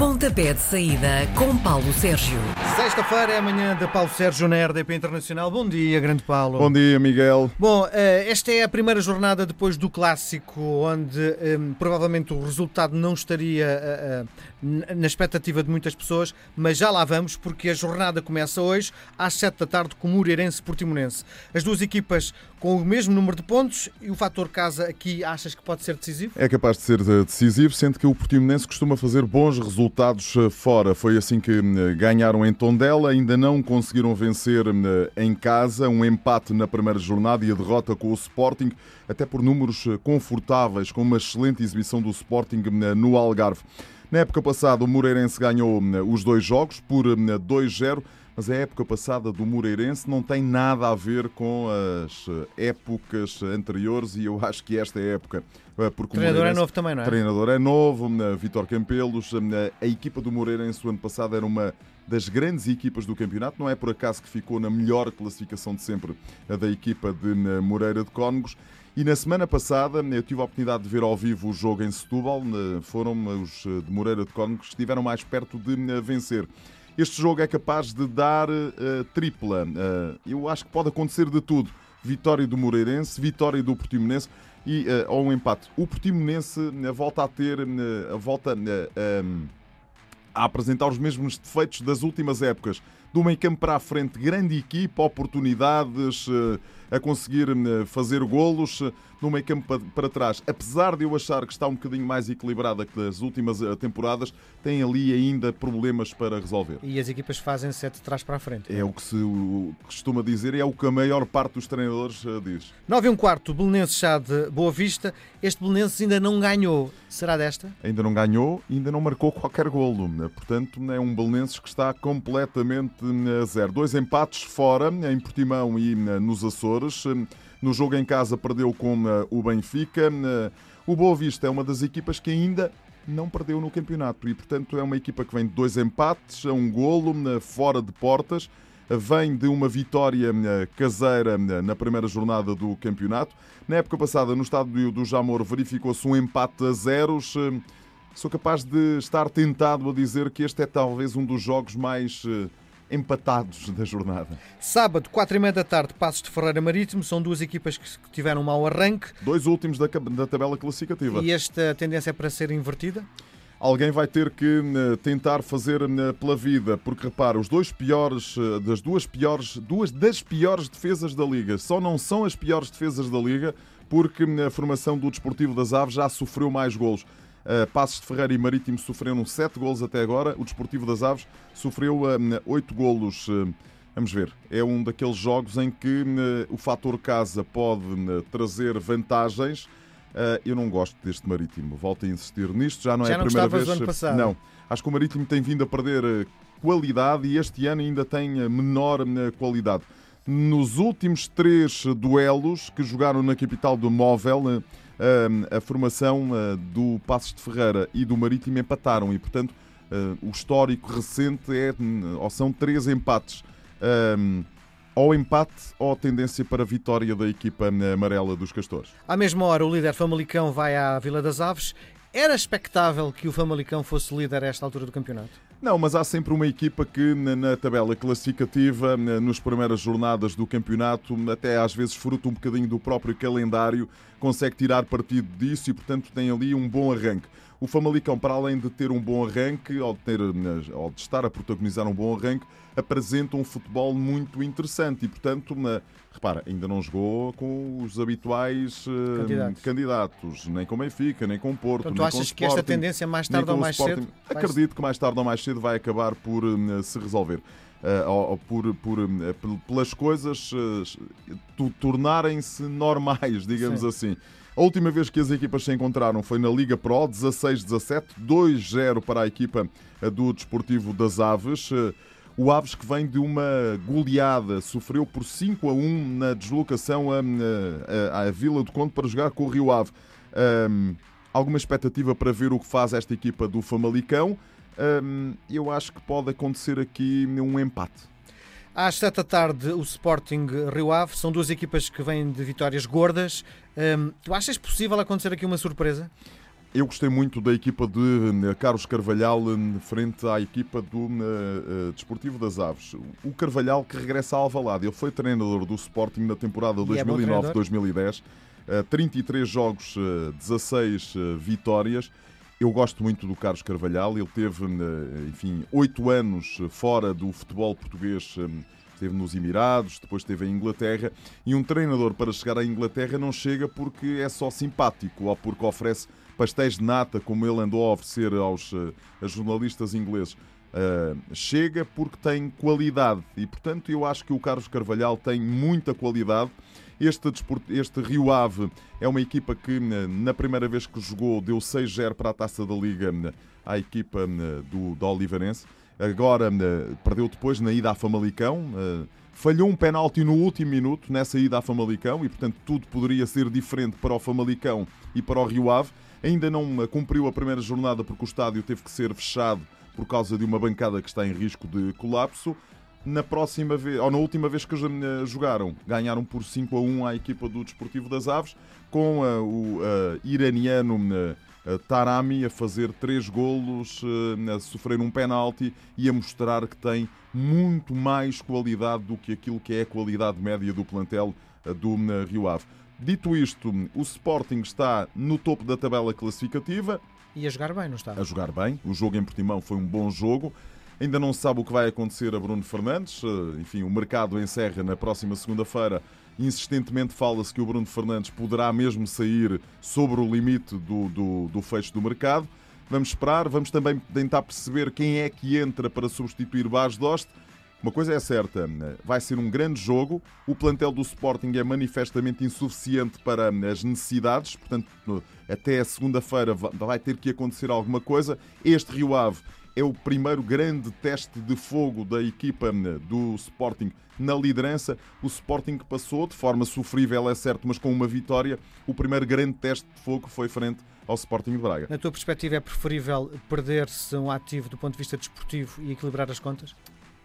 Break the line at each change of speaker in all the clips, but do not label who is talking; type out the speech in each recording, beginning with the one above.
Pontapé de saída com Paulo Sérgio.
Sexta-feira é amanhã da Paulo Sérgio na RDP Internacional. Bom dia, grande Paulo.
Bom dia, Miguel.
Bom, eh, esta é a primeira jornada depois do clássico, onde um, provavelmente o resultado não estaria uh, na expectativa de muitas pessoas, mas já lá vamos, porque a jornada começa hoje às 7 da tarde com o Moreirense Portimonense. As duas equipas com o mesmo número de pontos e o fator casa aqui achas que pode ser decisivo?
É capaz de ser decisivo, sendo que o Portimonense costuma fazer bons resultados fora. Foi assim que ganharam em Tondela, ainda não conseguiram vencer em casa, um empate na primeira jornada e a derrota com o Sporting, até por números confortáveis, com uma excelente exibição do Sporting no Algarve. Na época passada, o Moreirense ganhou os dois jogos por 2-0 mas a época passada do Moreirense não tem nada a ver com as épocas anteriores e eu acho que esta época.
Porque o treinador é novo também, não é?
O treinador é novo, Vitor Campelos. A equipa do Moreirense o ano passado era uma das grandes equipas do campeonato. Não é por acaso que ficou na melhor classificação de sempre da equipa de Moreira de Cónegos. E na semana passada eu tive a oportunidade de ver ao vivo o jogo em Setúbal. Foram os de Moreira de Cónegos que estiveram mais perto de vencer. Este jogo é capaz de dar uh, tripla. Uh, eu acho que pode acontecer de tudo. Vitória do Moreirense, vitória do Portimonense e uh, ou um empate. O Portimonense volta a ter, volta a apresentar os mesmos defeitos das últimas épocas. Do meio campo para a frente, grande equipa, oportunidades a conseguir fazer golos no meio campo para trás. Apesar de eu achar que está um bocadinho mais equilibrada que das últimas eh, temporadas, tem ali ainda problemas para resolver.
E as equipas fazem sete de trás para a frente.
É o que se costuma dizer e é o que a maior parte dos treinadores eh, diz.
9 e um quarto, Belenenses já de Boa Vista. Este Belenenses ainda não ganhou. Será desta?
Ainda não ganhou, ainda não marcou qualquer golo. Portanto, é um Belenenses que está completamente a zero. Dois empates fora, em Portimão e nos Açores. No jogo em casa perdeu com eh, o Benfica. Eh, o Boa Vista é uma das equipas que ainda não perdeu no campeonato e, portanto, é uma equipa que vem de dois empates, a um golo, eh, fora de portas. Vem de uma vitória caseira na primeira jornada do campeonato. Na época passada, no estádio do Jamor, verificou-se um empate a zeros. Sou capaz de estar tentado a dizer que este é talvez um dos jogos mais empatados da jornada.
Sábado, 4 e meia da tarde, Passos de Ferreira Marítimo. São duas equipas que tiveram um mau arranque.
Dois últimos da, da tabela classificativa.
E esta tendência é para ser invertida?
Alguém vai ter que eh, tentar fazer eh, pela vida, porque repara, os dois piores, eh, das duas piores, duas das piores defesas da Liga, só não são as piores defesas da Liga, porque a formação do Desportivo das Aves já sofreu mais golos. Uh, Passos de Ferreira e Marítimo sofreram 7 golos até agora. O Desportivo das Aves sofreu uh, 8 golos. Uh, vamos ver. É um daqueles jogos em que o fator casa pode trazer vantagens. eu não gosto deste Marítimo. Volto a insistir nisto. Já não
Já
é a primeira vez.
Ano passado.
Não. Acho que o Marítimo tem vindo a perder qualidade e este ano ainda tem menor qualidade. Nos últimos três duelos que jogaram na capital do Móvel, a formação ah, do Passos de Ferreira e do Marítimo empataram e, portanto, ah, o histórico recente é, ou são três empates. Ou empate ou tendência para a vitória da equipa amarela dos Castores.
À mesma hora, o líder Famalicão vai à Vila das Aves. Era expectável que o Famalicão fosse líder a esta altura do campeonato?
Não, mas há sempre uma equipa que na tabela classificativa, nas primeiras jornadas do campeonato, até às vezes fruto um bocadinho do próprio calendário, consegue tirar partido disso e, portanto, tem ali um bom arranque. O Famalicão, para além de ter um bom arranque, ou de, ter, ou de estar a protagonizar um bom arranque, apresenta um futebol muito interessante e, portanto, na, repara, ainda não jogou com os habituais
eh, candidatos,
candidatos nem com Benfica, nem com Porto.
Então,
tu
achas
Sporting,
que esta tendência mais tarde ou mais cedo?
Acredito que mais tarde ou mais cedo vai acabar por uh, se resolver. Ou, ou por, por, uh, pelas coisas tornarem-se normais, digamos Sim. assim. A última vez que as equipas se encontraram foi na Liga Pro, 16-17, 2-0 para a equipa do Desportivo das Aves. O Aves que vem de uma goleada, sofreu por 5 a 1 na deslocação à, Vila do Conde para jogar com o Rio Ave. Um, alguma expectativa para ver o que faz esta equipa do Famalicão? Eu acho que pode acontecer aqui um empate.
Às 7 da tarde, o Sporting Rio Ave. São duas equipas que vêm de vitórias gordas. Tu achas possível acontecer aqui uma surpresa?
eu gostei muito da equipa de uh, Carlos Carvalhal uh, frente à equipa do Desportivo das Aves. O Carvalhal que regressa a Alvalade. Ele foi treinador do Sporting na temporada 2009-2010. 33 jogos, 16 vitórias. Eu gosto muito do Carlos Carvalhal. Ele teve, enfim, oito anos fora do futebol português esteve nos Emirados, depois esteve em Inglaterra. E um treinador para chegar à Inglaterra não chega porque é só simpático ou porque oferece pastéis de nata, como ele andou a oferecer eh, aos jornalistas ingleses. Uh, chega porque tem qualidade e, portanto, eu acho que o Carlos Carvalhal tem muita qualidade. Este, este Rio Ave é uma equipa que, na primeira vez que jogou, deu 6-0 para a taça da Liga à equipa do, do Oliveirense. Agora perdeu depois na ida à Famalicão. Falhou um penalti no último minuto nessa ida à Famalicão e, portanto, tudo poderia ser diferente para o Famalicão e para o Rio Ave. Ainda não cumpriu a primeira jornada porque o estádio teve que ser fechado por causa de uma bancada que está em risco de colapso. Na próxima vez, ou na última vez que jogaram, ganharam por 5 a 1 à equipa do Desportivo das Aves, com uh, o uh, iraniano Tarami a fazer três golos, a sofrer um penalti e a mostrar que tem muito mais qualidade do que aquilo que é a qualidade média do plantel do Rio Ave. Dito isto, o Sporting está no topo da tabela classificativa.
E a jogar bem, não está?
A jogar bem. O jogo em Portimão foi um bom jogo. Ainda não se sabe o que vai acontecer a Bruno Fernandes. Enfim, o mercado encerra na próxima segunda-feira Insistentemente fala-se que o Bruno Fernandes poderá mesmo sair sobre o limite do, do, do fecho do mercado. Vamos esperar, vamos também tentar perceber quem é que entra para substituir Bas Dost. Uma coisa é certa, vai ser um grande jogo. O plantel do Sporting é manifestamente insuficiente para as necessidades, portanto, até a segunda-feira vai ter que acontecer alguma coisa. Este Rio Ave é o primeiro grande teste de fogo da equipa do Sporting na liderança. O Sporting passou de forma sofrível, é certo, mas com uma vitória. O primeiro grande teste de fogo foi frente ao Sporting de Braga.
Na tua perspectiva, é preferível perder-se um ativo do ponto de vista desportivo e equilibrar as contas?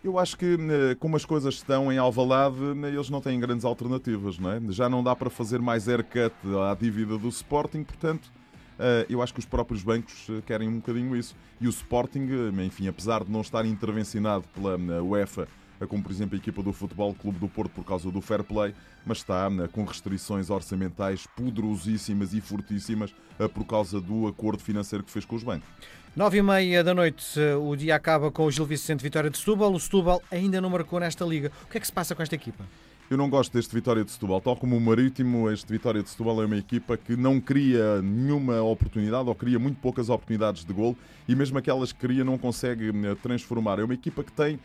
Eu acho que, como as coisas estão em Alvalade, eles não têm grandes alternativas, não é? Já não dá para fazer mais haircut à dívida do Sporting, portanto, eh, eu acho que os próprios bancos eh, querem um bocadinho isso. E o Sporting, eh, enfim, apesar de não estar intervencionado pela UEFA, como por exemplo a equipa do Futebol Clube do Porto por causa do fair play, mas está com restrições orçamentais poderosíssimas e fortíssimas por causa do acordo financeiro que fez com os bancos.
Nove e meia da noite, o dia acaba com o Gil Vicente Vitória de Setúbal. O Setúbal ainda não marcou nesta liga. O que é que se passa com esta equipa?
Eu não gosto deste Vitória de Setúbal. Tal como o Marítimo, este Vitória de Setúbal é uma equipa que não cria nenhuma oportunidade ou cria muito poucas oportunidades de gol e mesmo aquelas que cria não consegue eh, transformar. É uma equipa que tem,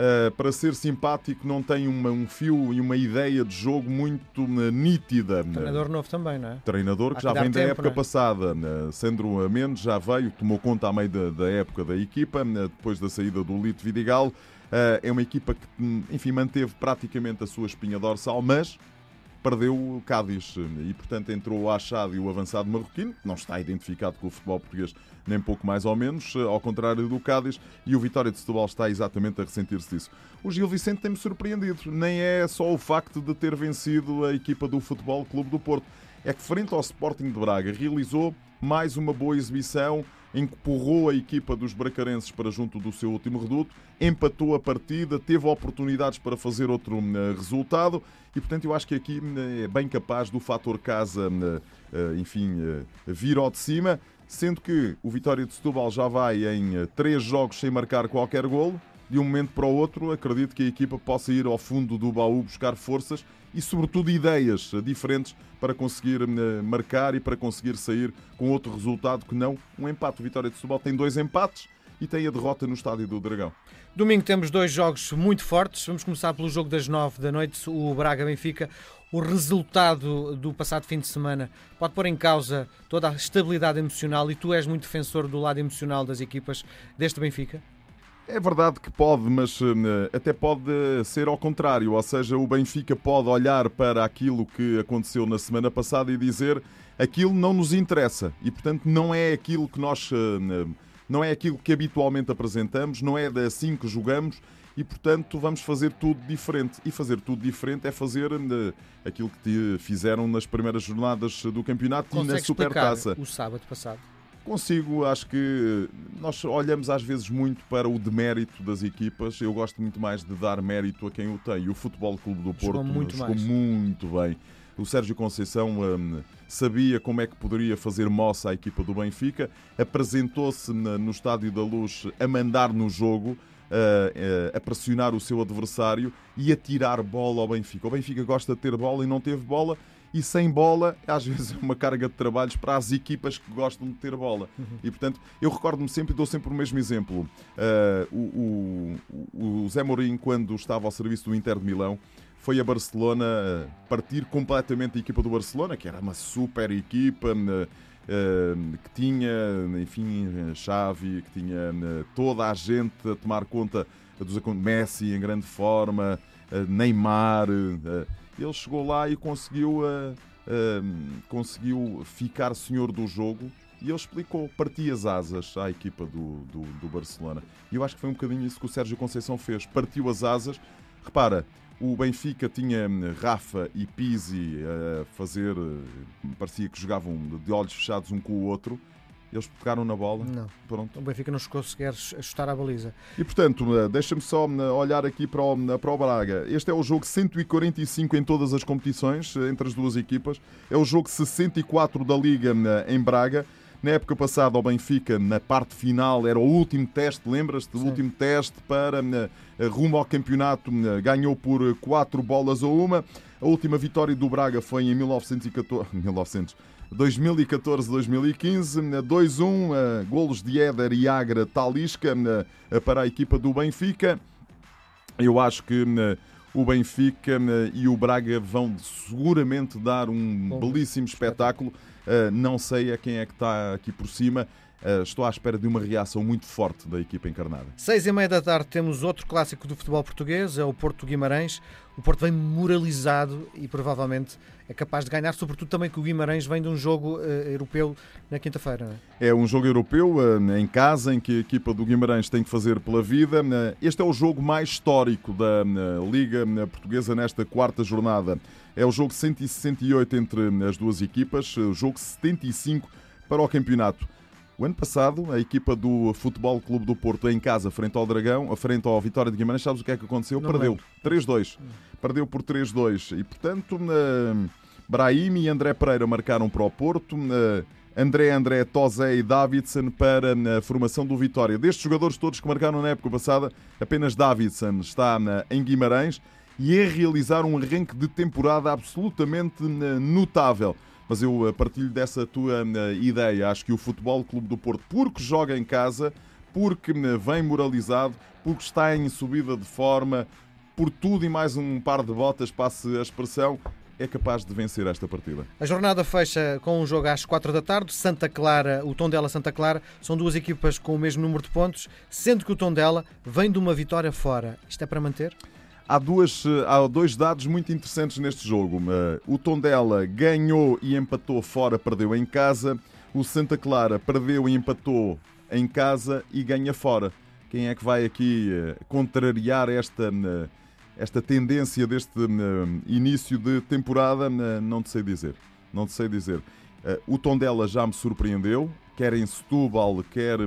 uh, para ser simpático, não tem uma, um fio e uma ideia de jogo muito uh, nítida.
Treinador novo também, não é?
Treinador que já vem da época é? passada. Uh, Sandro Mendes já veio, tomou conta à meio da, da época da equipa, depois da saída do Lito Vidigal. Eh, é uma equipa que, enfim, manteve praticamente a sua espinha dorsal, mas perdeu o Cádiz e, portanto, entrou o Achado e o avançado marroquino, que não está identificado com o futebol português nem pouco mais ou menos, eh, ao contrário do Cádiz, e o Vitória de Setúbal está exatamente a ressentir-se disso. O Gil Vicente tem-me surpreendido, nem é só o facto de ter vencido a equipa do Futebol Clube do Porto, é que frente ao Sporting de Braga realizou mais uma boa exibição, empurrou a equipa dos bracarenses para junto do seu último reduto, empatou a partida, teve oportunidades para fazer outro uh, resultado e, portanto, eu acho que aqui uh, é bem capaz do fator casa, uh, enfim, vir ao de cima, sendo que o Vitória de Setúbal já vai em três jogos sem marcar qualquer golo. De um momento para o outro, acredito que a equipa possa ir ao fundo do baú buscar forças e, sobretudo, ideias diferentes para conseguir eh, marcar e para conseguir sair com outro resultado que não um empate. O Vitória de Setúbal tem dois empates e tem a derrota no Estádio do Dragão.
Domingo temos dois jogos muito fortes. Vamos começar pelo jogo das nove da noite, o Braga-Benfica. O resultado do passado fim de semana pode pôr em causa toda a estabilidade emocional e tu és muito defensor do lado emocional das equipas deste Benfica?
É verdade que pode, mas eh, até pode ser ao contrário. Ou seja, o Benfica pode olhar para aquilo que aconteceu na semana passada e dizer aquilo não nos interessa e, portanto, não é aquilo que nós eh, não é aquilo que habitualmente apresentamos, não é assim que jogamos e, portanto, vamos fazer tudo diferente. E fazer tudo diferente é fazer uh, aquilo que te fizeram nas primeiras jornadas do campeonato
Consegue
e na Supertaça.
o sábado passado?
Consigo, acho que nós olhamos às vezes muito para o demérito das equipas. Eu gosto muito mais de dar mérito a quem o tem. O Futebol Clube do Porto
jogou muito,
jogou muito bem. O Sérgio Conceição um, sabia como é que poderia fazer moça à equipa do Benfica, apresentou-se no Estádio da Luz a mandar no jogo, a, a pressionar o seu adversário e a tirar bola ao Benfica. O Benfica gosta de ter bola e não teve bola, e sem bola, às vezes é uma carga de trabalhos para as equipas que gostam de ter bola. Uhum. E portanto, eu recordo-me sempre e dou sempre o mesmo exemplo. Uh, o, o, o Zé Mourinho, quando estava ao serviço do Inter de Milão, foi a Barcelona partir completamente a equipa do Barcelona, que era uma super equipa. que tinha, enfim, Xavi, que tinha toda a gente a tomar conta dos Messi em grande forma, Neymar. Ele chegou lá e conseguiu, conseguiu ficar senhor do jogo e ele explicou, partia as asas à equipa do, do, do Barcelona. E eu acho que foi um bocadinho isso que o Sérgio Conceição fez. Partiu as asas. Repara, o Benfica tinha hum, Rafa e Pizzi a fazer, parecia que jogavam de olhos fechados um com o outro. Eles pegaram na bola.
Não.
Pronto.
O Benfica não chegou sequer a chutar a baliza.
E portanto, hum, deixa-me só olhar aqui para o, para o Braga. Este é o jogo 145 em todas as competições entre as duas equipas. É o jogo 64 da Liga em Braga. Na época passada, o Benfica, na parte final, era o último teste, lembras-te? O último teste para rumo ao campeonato, ganhou por 4 bolas a uma. A última vitória do Braga foi em 1914, 1900, 2014-2015, 2-1, golos de Éder e Agra Talisca para a equipa do Benfica. Eu acho que o Benfica e o Braga vão seguramente dar um Bom, belíssimo espetáculo. Uh, não sei a quem é que está aqui por cima. Uh, estou à espera de uma reação muito forte da equipa encarnada.
Seis e meia da tarde temos outro clássico do futebol português, é o Porto Guimarães. O Porto vem moralizado e provavelmente é capaz de ganhar, sobretudo também que o Guimarães vem de um jogo uh, europeu na quinta-feira.
É? um jogo europeu uh, em casa em que a equipa do Guimarães tem que fazer pela vida. este é o jogo mais histórico da Liga Portuguesa nesta quarta jornada. É o jogo 168 entre as duas equipas, o jogo 75 para o campeonato. O ano passado, a equipa do Futebol Clube do Porto em casa, frente ao Dragão, frente ao Vitória de Guimarães, sabes o que é que aconteceu? Não Perdeu. 3-2. Perdeu por 3-2. E, portanto, uh, Brahim e André Pereira marcaram para o Porto. André André, Tozé e Davidson para a formação do Vitória. Destes jogadores todos que marcaram na época passada, apenas Davidson está na, em Guimarães e é realizar um arranque de temporada absolutamente notável. Mas eu eh, partilho dessa tua eh, ideia. Acho que o Futebol Clube do Porto, porque joga em casa, porque vem moralizado, porque está em subida de forma, por tudo e mais um par de botas, passe a expressão, é capaz de vencer esta partida.
A jornada fecha com um jogo às 4 da tarde. Santa Clara, o Tondela Santa Clara, são duas equipas com o mesmo número de pontos, sendo que o Tondela vem de uma vitória fora. Isto é para manter?
Há, duas, há dois dados muito interessantes neste jogo. O Tondela ganhou e empatou fora, perdeu em casa. O Santa Clara perdeu e empatou em casa e ganha fora. Quem é que vai aqui eh, contrariar esta, eh, esta tendência deste eh, início de temporada? Não te sei dizer. Não te sei dizer. O Tondela já me surpreendeu, quer em Setúbal, quer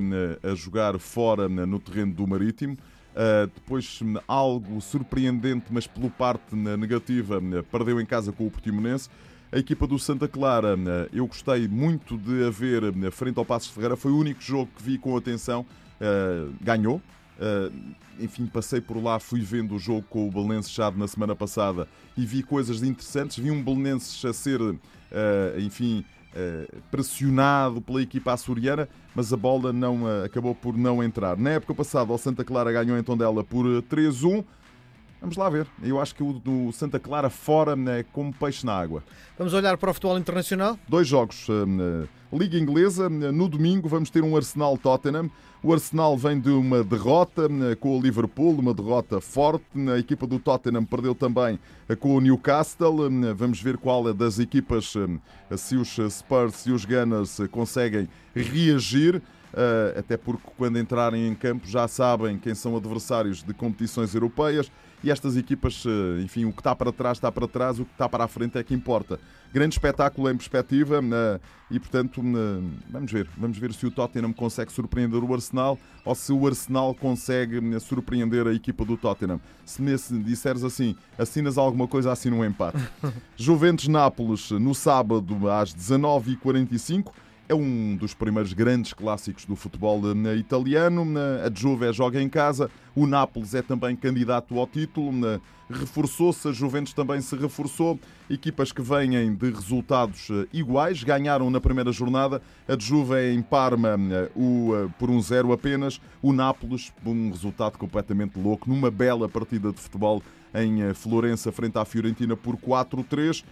a jogar fora no terreno do Marítimo. Uh, depois, algo surpreendente, mas pela parte negativa, perdeu em casa com o Portimonense. A equipa do Santa Clara, eu gostei muito de a ver frente ao Passos Ferreira, foi o único jogo que vi com atenção, uh, ganhou. Uh, enfim, passei por lá, fui vendo o jogo com o Belenenses já na semana passada e vi coisas interessantes. Vi um Belenenses a ser, enfim, eh, pressionado pela equipa açoriana, mas a bola não eh, acabou por não entrar. Na época passada, o Santa Clara ganhou em Tondela por 3-1. Eh, Vamos lá ver. Eu acho que o do Santa Clara fora é como peixe na água.
Vamos olhar para o futebol internacional?
Dois jogos. Liga Inglesa, no domingo vamos ter um Arsenal-Tottenham. O Arsenal vem de uma derrota com o Liverpool, uma derrota forte. A equipa do Tottenham perdeu também com o Newcastle. Vamos ver qual é das equipas, se os Spurs e os Gunners conseguem reagir. até porque quando entrarem em campo já sabem quem são adversários de competições europeias e estas equipas, uh, enfim, o que está para trás está para trás, o que está para a frente é que importa. Grande espetáculo em perspectiva uh, e, portanto, vamos ver. Vamos ver se o Tottenham consegue surpreender o Arsenal ou se o Arsenal consegue surpreender a equipa do Tottenham. Se me disseres assim, assinas alguma coisa, assina um empate. Juventus-Nápoles no sábado às 19h45 é um dos primeiros grandes clássicos do futebol eh, italiano. A Juve joga em casa, o Nápoles é também candidato ao título. Reforçou-se, a Juventus também se reforçou. Equipas que vêm de resultados eh, iguais, ganharam na primeira jornada. A Juve em Parma eh, por um zero apenas. O Nápoles, um resultado completamente louco, numa bela partida de futebol em Florença, frente à Fiorentina, por 4-3.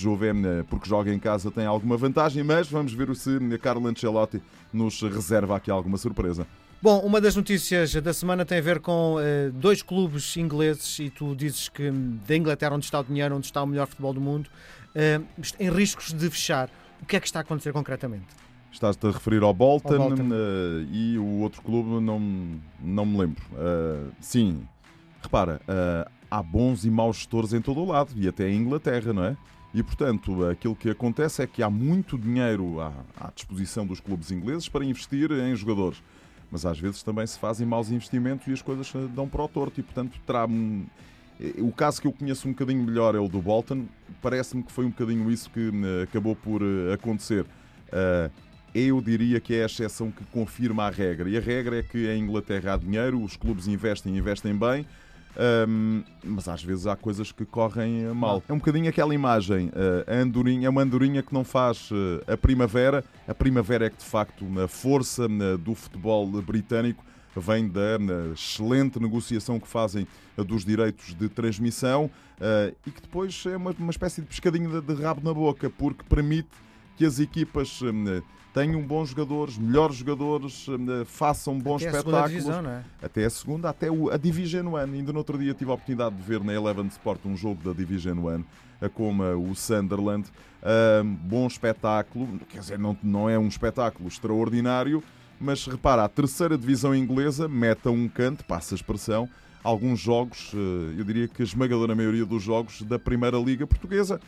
Juve, porque joga em casa, tem alguma vantagem, mas vamos ver se Carlo Ancelotti nos reserva aqui alguma surpresa.
Bom, uma das notícias da semana tem a ver com uh, dois clubes ingleses e tu dizes que da Inglaterra, onde está o dinheiro, onde está o melhor futebol do mundo, uh, em riscos de fechar. O que é que está a acontecer concretamente?
Estás-te a referir ao Bolton, ao Bolton. Uh, e o outro clube não, não me lembro. sim, repara, há bons e maus gestores em todo o lado e até em Inglaterra, não é? E, portanto, aquilo que acontece é que há muito dinheiro à, à, disposição dos clubes ingleses para investir em jogadores. Mas às vezes também se fazem maus investimentos e as coisas dão para o torto. E, portanto, terá. O caso que eu conheço um bocadinho melhor é o do Bolton. Parece-me que foi um bocadinho isso que eh, acabou por eh, acontecer. Eh, eu diria que é a exceção que confirma a regra. E a regra é que em Inglaterra há dinheiro, os clubes investem, investem bem um, mas às vezes há coisas que correm mal. É um bocadinho aquela imagem, uh, a andorinha, é uma andorinha que não faz uh, a primavera. A primavera é que de facto a força do futebol britânico vem da excelente negociação que fazem dos direitos de transmissão e que depois é uma, espécie de pescadinho de, de rabo na boca, porque permite que as equipas tenham bons jogadores, melhores jogadores, eh, façam bons até espetáculos. Divisão, não é? Até a segunda, até a Division One. Ainda no outro dia tive a oportunidade de ver na Eleven Sport um jogo da Division One como o Sunderland. bom espetáculo, quer dizer, não, não é um espetáculo extraordinário, mas repara, a terceira divisão inglesa mete a um canto, passa a expressão, alguns jogos, eh, eu diria que a esmagadora maioria dos jogos da Primeira Liga Portuguesa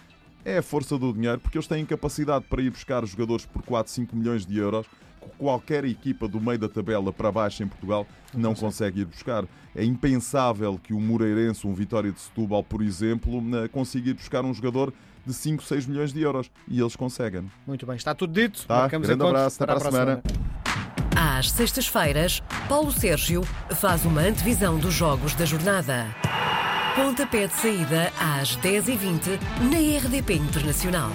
é a força do dinheiro, porque eles têm capacidade para ir buscar jogadores por 4, 5 milhões de euros que qualquer equipa do meio da tabela para baixo em Portugal não consegue ir buscar. É impensável que o Moreirense, um Vitória de Setúbal, por exemplo, consiga ir buscar um jogador de 5, 6 milhões de euros. E eles conseguem.
Muito bem, está tudo dito.
Tá, grande abraço, até para a semana.
Às sextas-feiras, Paulo Sérgio faz uma antevisão dos jogos da jornada. Pontapé de saída às 10h20 na RDP Internacional.